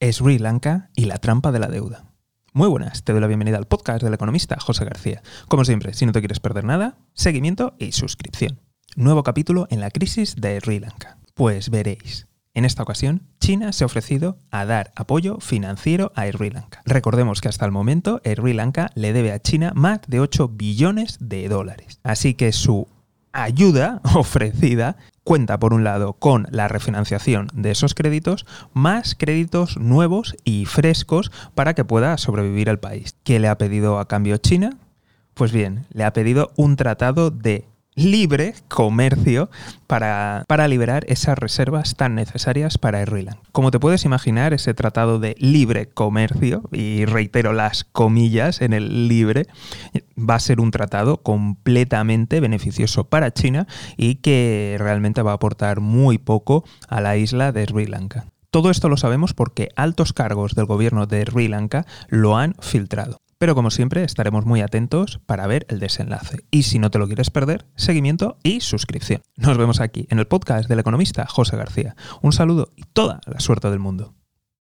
Sri Lanka y la trampa de la deuda. Muy buenas, te doy la bienvenida al podcast del economista José García. Como siempre, si no te quieres perder nada, seguimiento y suscripción. Nuevo capítulo en la crisis de Sri Lanka. Pues veréis. En esta ocasión, China se ha ofrecido a dar apoyo financiero a Sri Lanka. Recordemos que hasta el momento Sri Lanka le debe a China más de 8 billones de dólares. Así que su ayuda ofrecida cuenta, por un lado, con la refinanciación de esos créditos, más créditos nuevos y frescos para que pueda sobrevivir el país. ¿Qué le ha pedido a cambio China? Pues bien, le ha pedido un tratado de libre comercio para, para, liberar esas reservas tan necesarias para Sri Como te puedes imaginar, ese tratado de libre comercio, y reitero las comillas en el libre, va a ser un tratado completamente beneficioso para China y que realmente va a aportar muy poco a la isla de Sri Lanka. Todo esto lo sabemos porque altos cargos del gobierno de Sri Lanka lo han filtrado. Pero como siempre estaremos muy atentos para ver el desenlace. Y si no te lo quieres perder, seguimiento y suscripción. Nos vemos aquí en el podcast del economista José García. Un saludo y toda la suerte del mundo.